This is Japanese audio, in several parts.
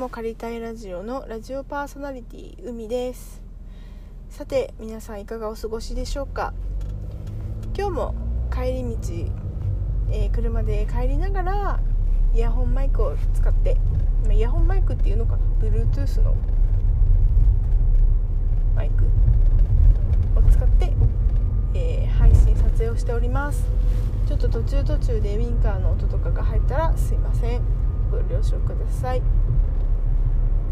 も借りたいラジオのラジオパーソナリティ海です。さて皆さんいかがお過ごしでしょうか？今日も帰り道、えー、車で帰りながらイヤホンマイクを使ってイヤホンマイクっていうのかな？Bluetooth のマイクを使って、えー、配信撮影をしております。ちょっと途中途中でウィンカーの音とかが入ったらすいません。ご了承ください。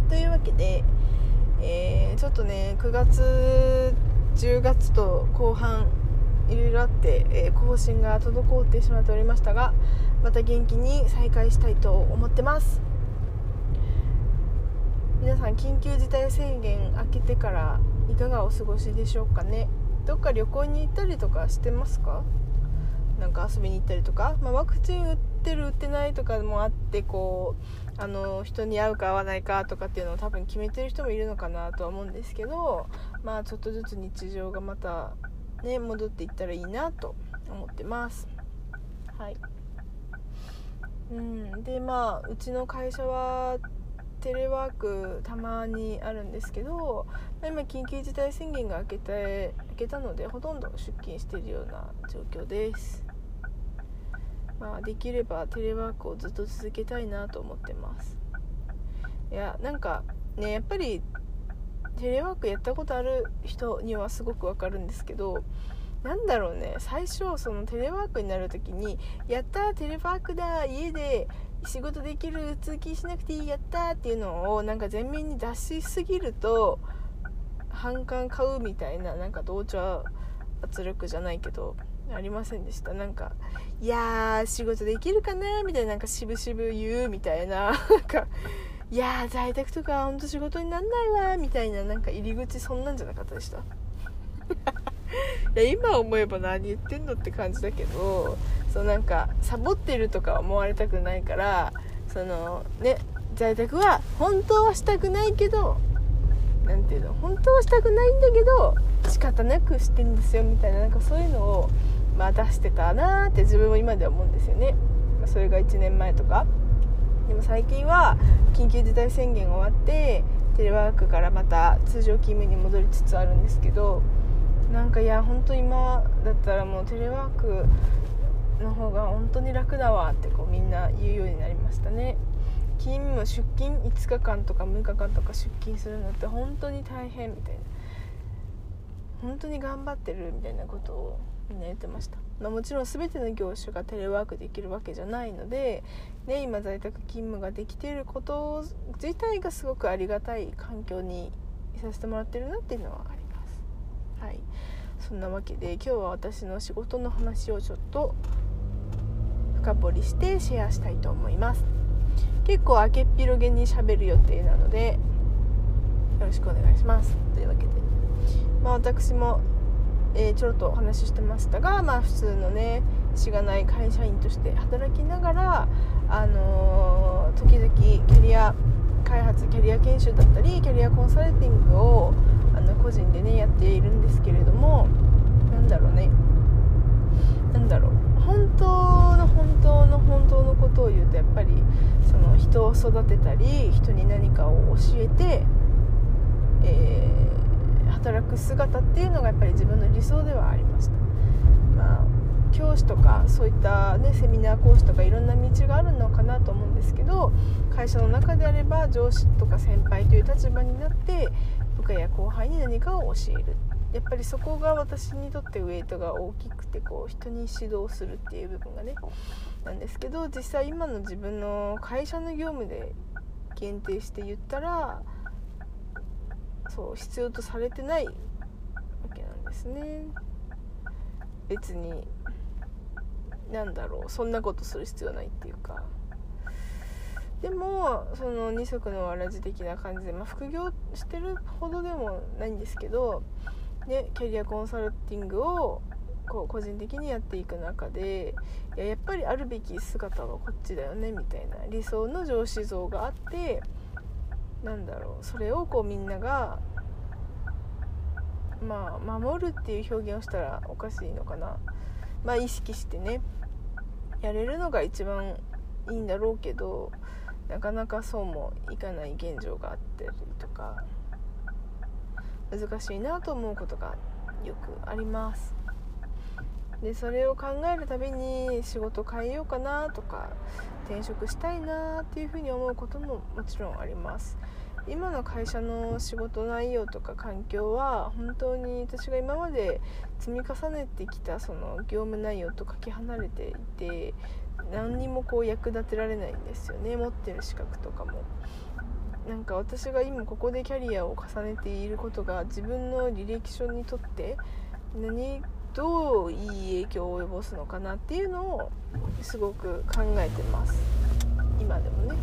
というわけで、えー、ちょっとね9月10月と後半いろいろあって、えー、更新が滞ってしまっておりましたがまた元気に再開したいと思ってます。皆さん緊急事態宣言明けてからいかがお過ごしでしょうかね。どっか旅行に行ったりとかしてますか？なんか遊びに行ったりとか、まあ、ワクチン打ってる打ってないとかもあってこうあの人に会うか会わないかとかっていうのを多分決めてる人もいるのかなとは思うんですけどまあちょっとずつ日常がまたね戻っていったらいいなと思ってます。はい。うん。でまあうちの会社はテレワークたまにあるんですけど今緊急事態宣言が明けて明けたのでほとんど出勤しているような状況です。まあ、できればテレワークをずっと続けたいなと思ってます。いやなんかねやっぱりテレワークやったことある人にはすごくわかるんですけどなんだろうね最初そのテレワークになる時に「やったテレワークだ家で仕事できる通勤しなくていいやった」っていうのをなんか前面に出しすぎると反感買うみたいななんか同調圧力じゃないけどありませんでした。なんかいやー仕事できるかなみたいななんか渋々言うみたいな。なんかいやー在宅とかほんと仕事になんないわみたいななんか入り口そんなんじゃなかったでした。いや今思えば何言ってんのって感じだけどそうなんかサボってるとか思われたくないからそのね在宅は本当はしたくないけど何ていうの本当はしたくないんだけど仕方なくしてんですよみたいななんかそういうのをまあ、出してたなって自分も今では思うんですよね、まあ、それが1年前とか。でも最近は緊急事態宣言終わってテレワークからまた通常勤務に戻りつつあるんですけどなんかいや本当今だったらもうテレワークの方が本当に楽だわってこうみんな言うようになりましたね。勤務出勤5日間とか6日間とか出勤するのって本当に大変みたいな。本当に頑張ってるみたいなことをみんな言ってました、まあ、もちろん全ての業種がテレワークできるわけじゃないので、ね、今在宅勤務ができていること自体がすごくありがたい環境にいさせてもらってるなっていうのはあります。はい。そんなわけで今日は私の仕事の話をちょっと深掘りしてシェアしたいと思います。結構明けっぴろげにしゃべる予定なのでよろしくお願いします。というわけで。まあ私もえー、ちょろっとお話ししてましたが、まあ、普通のねしがない会社員として働きながら、あのー、時々キャリア開発キャリア研修だったりキャリアコンサルティングをあの個人でねやっているんですけれどもなんだろうね。なんだろう。本当の本当の本当のことを言うとやっぱりその人を育てたり人に何かを教えて、えー働く姿っていうのがやっぱり自分の理想ではありました。まあ教師とかそういった、ね、セミナー講師とかいろんな道があるのかなと思うんですけど会社の中であれば上司とか先輩という立場になって部下や後輩に何かを教える。やっぱりそこが私にとってウェイトが大きくてこう人に指導するっていう部分がねなんですけど実際今の自分の会社の業務で限定して言ったらそう必要とされてないわけなんですね。別になんだろうそんなことする必要ないっていうか。でもその二足のわらじ的な感じで、まあ、副業してるほどでもないんですけど、ね、キャリアコンサルティングをこう個人的にやっていく中でいややっぱりあるべき姿はこっちだよねみたいな理想の上司像があってなんだろうそれをこうみんながまあ守るっていう表現をしたらおかしいのかな。まあ意識してねやれるのが一番いいんだろうけどなかなかそうもいかない現状があったりとか難しいなと思うことがよくあります。でそれを考えるたびに仕事変えようかなとか転職したいなっていうふうに思うことももちろんあります今の会社の仕事内容とか環境は本当に私が今まで積み重ねてきたその業務内容とかけ離れていて何にもこう役立てられないんですよね持ってる資格とかも。なんか私が今ここでキャリアを重ねていることが自分の履歴書にとって何どういい影響を及ぼすのかなっていうのをすごく考えてます。今でもね。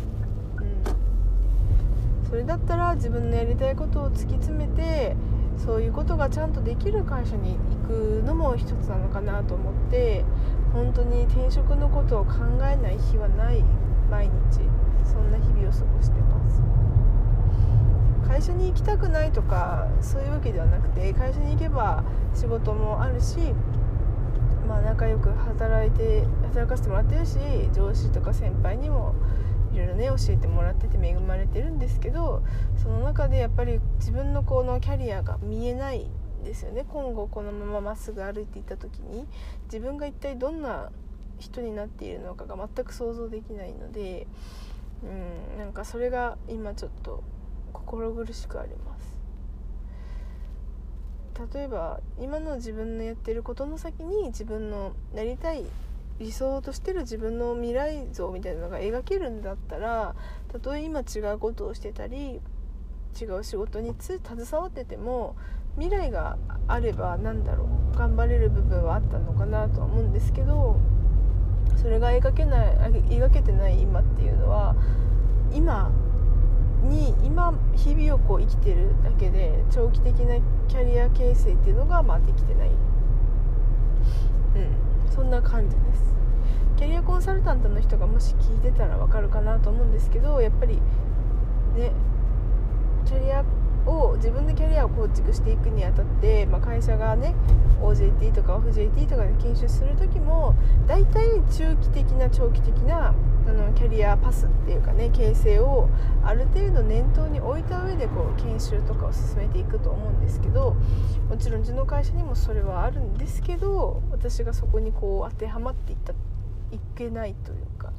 うん。それだったら自分のやりたいことを突き詰めてそういうことがちゃんとできる会社に行くのも一つなのかなと思って本当に転職のことを考えない日はない毎日。そんな日々を過ごしてます。会社に行きたくないとかそういうわけではなくて会社に行けば仕事もあるし、まあ、仲良く働いて働かせてもらってるし上司とか先輩にもいろいろね教えてもらってて恵まれてるんですけどその中でやっぱり自分のこのキャリアが見えないんですよね。今後このまままっすぐ歩いていった時に自分が一体どんな人になっているのかが全く想像できないのでうんなんかそれが今ちょっと心苦しくあります。例えば今の自分のやってることの先に自分のなりたい理想としてる自分の未来像みたいなのが描けるんだったらたとえ今違うことをしてたり違う仕事に携わってても未来があれば何だろう頑張れる部分はあったのかなとは思うんですけどそれが描けない描けてない今っていうのは今に今日々をこう生きてるだけで長期的なキャリア形成っていうのがまあできてない。うん。そんな感じです。キャリアコンサルタントの人がもし聞いてたらわかるかなと思うんですけどやっぱりねキャリアを自分でキャリアを構築していくにあたって、まあ、会社がね OJT とか OFJT とかで研修する時も大体中期的な長期的なあのキャリアパスっていうかね形成をある程度念頭に置いた上でこう研修とかを進めていくと思うんですけどもちろんうちの会社にもそれはあるんですけど私がそこにこう当てはまっていったいけないというか、うん、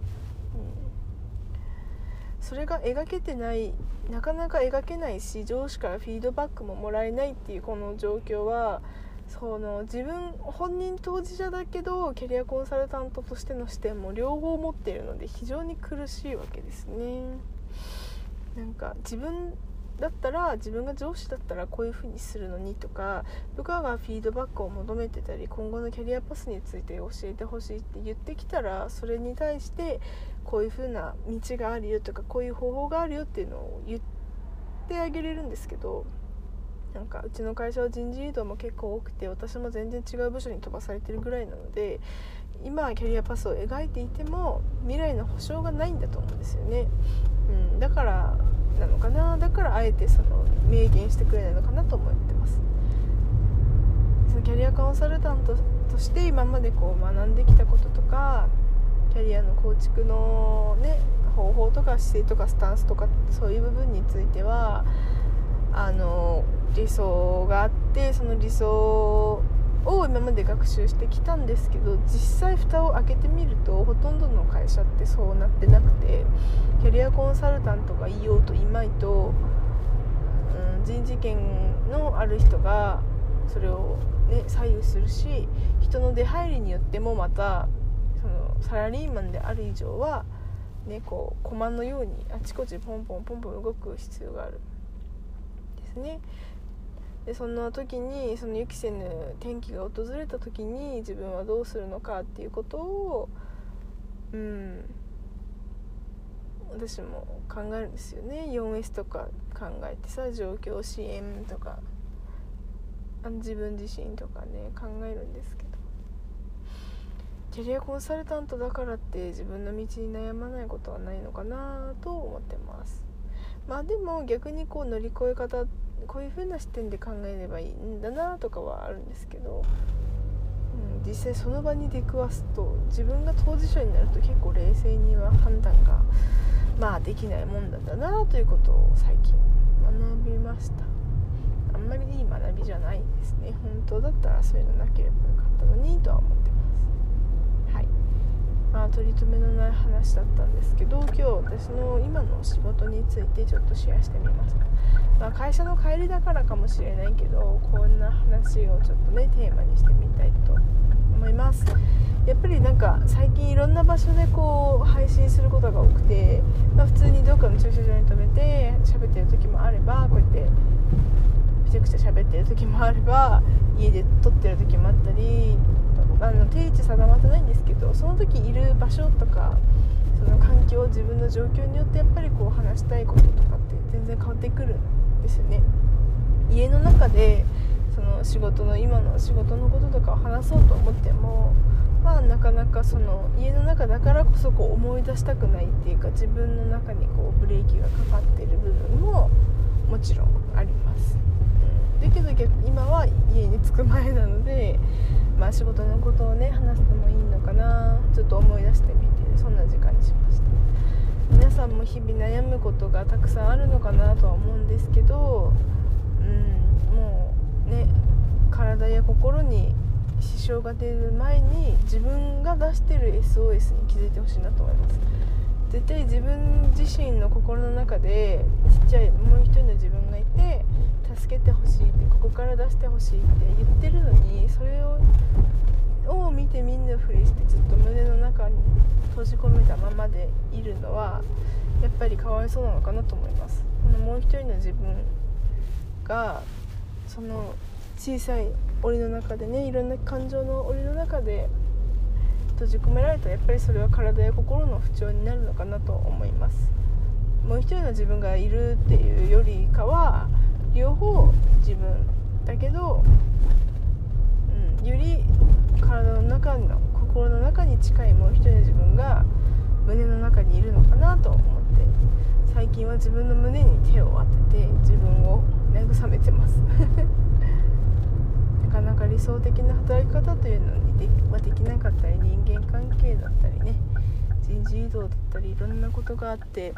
それが描けてないなかなか描けないし上司からフィードバックももらえないっていうこの状況はその自分本人当事者だけどキャリアコンサルタントとしての視点も両方持っているので非常に苦しいわけですね。なんか自分だったら自分が上司だったらこういう風にするのにとか部下がフィードバックを求めてたり今後のキャリアパスについて教えてほしいって言ってきたらそれに対してこういう風な道があるよとかこういう方法があるよっていうのを言ってあげれるんですけどなんかうちの会社は人事異動も結構多くて私も全然違う部署に飛ばされてるぐらいなので今はキャリアパスを描いていても未来の保証がないんだと思うんですよね、うん、だからなのかな。だからあえてその明言してくれないのかなと思ってます。そのキャリアコンサルタントとして今までこう学んできたこととかキャリアの構築のね方法とか姿勢とかスタンスとかそういう部分については理想があってその理想を今まで学習してきたんですけど実際蓋を開けてみるとほとんどの会社ってそうなってなくてキャリアコンサルタントがいようといまいと、うん、人事権のある人がそれを、ね、左右するし人の出入りによってもまたそのサラリーマンである以上は、ね、こう駒のようにあちこちポンポンポンポン動く必要がある。ですねでそんな時にその予期せぬ転機が訪れた時に自分はどうするのかっていうことをうん私も考えるんですよね。4S とか考えてさ状況支援とかあの自分自身とかね考えるんですけど。キャリアコンサルタントだからって自分の道に悩まないことはないのかなと思ってます。まあでも逆にこう乗り越え方こういう風な視点で考えればいいんだなとかはあるんですけど、うん、実際その場に出くわすと自分が当事者になると結構冷静には判断がまあできないもんだったなということを最近学びました。あんまりいい学びじゃないですね。本当だったらそういうのなければよかったのにとは思ってます。はい。あ取り留めのない話だったんですけど今日私の今の仕事についてちょっとシェアしてみましたまあ、会社の帰りだからかもしれないけどこんな話をちょっとねテーマにしてみたいと思います。やっぱりなんか最近いろんな場所でこう配信することが多くて、まあ、普通にどっかの駐車場に止めて喋ってる時もあればこうやってめちゃくちゃ喋ってる時もあれば家で撮ってる時もあったりあの定位置定まってないんですけどその時いる場所とかその環境自分の状況によってやっぱりこう話したいこととかって全然変わってくるんですよね。家の中でその仕事の今の仕事のこととかを話そうと思ってもまあなかなかその家の中だからこそこう思い出したくないっていうか自分の中にこうブレーキがかかってる部分ももちろんあります、だけど今は家に着く前なのでまあ仕事のことをね話してもいいのかな。ちょっと思い出してみてそんな時間にしました。皆さんも日々悩むことがたくさんあるのかなとは思うんですけどうんもうね体や心に支障が出る前に自分が出してる SOS に気づいてほしいなと思います。絶対自分自身の心の中でちっちゃいもう一人の自分がいて助けてほしいってここから出してほしいって言ってるのにそれをを見て見ぬふりしてずっと胸の中に閉じ込めたままでいるのはやっぱりかわいそうなのかなと思います。このもう一人の自分がその小さい檻の中でねいろんな感情の檻の中で閉じ込められたらやっぱりそれは体や心の不調になるのかなと思います。もう一人の自分がいるっていうよりかは両方自分だけど、うん、より体の中の心の中に近いもう一人の自分が胸の中にいるのかなと思って最近は自分の胸に手を当てて自分を慰めてます。かなか理想的な働き方というのにではできなかったり人間関係だったりね人事異動だったりいろんなことがあって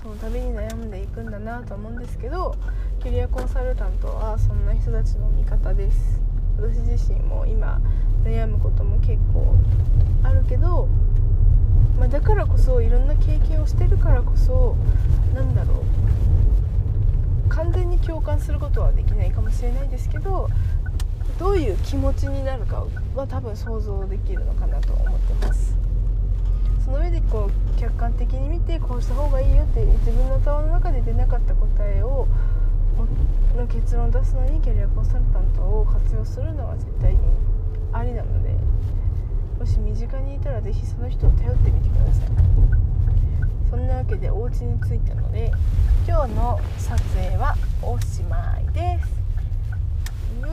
その度に悩んでいくんだなと思うんですけどキャリアコンサルタントはそんな人たちの味方です。私自身も今悩むことも結構あるけど、まあ、だからこそいろんな経験をしてるからこそなんだろう完全に共感することはできないかもしれないですけどどういう気持ちになるかは多分想像できるのかなと思ってます。その上でこう客観的に見てこうした方がいいよって自分の頭の中で出なかった答えをの結論を出すのにキャリアコンサルタントを活用するのは絶対にありなのでもし身近にいたら是非その人を頼ってみてください。そんなわけでお家に着いたので今日の撮影はおしまいです。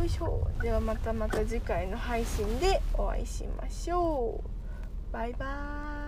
いしょではまたまた次回の配信でお会いしましょうバイバーイ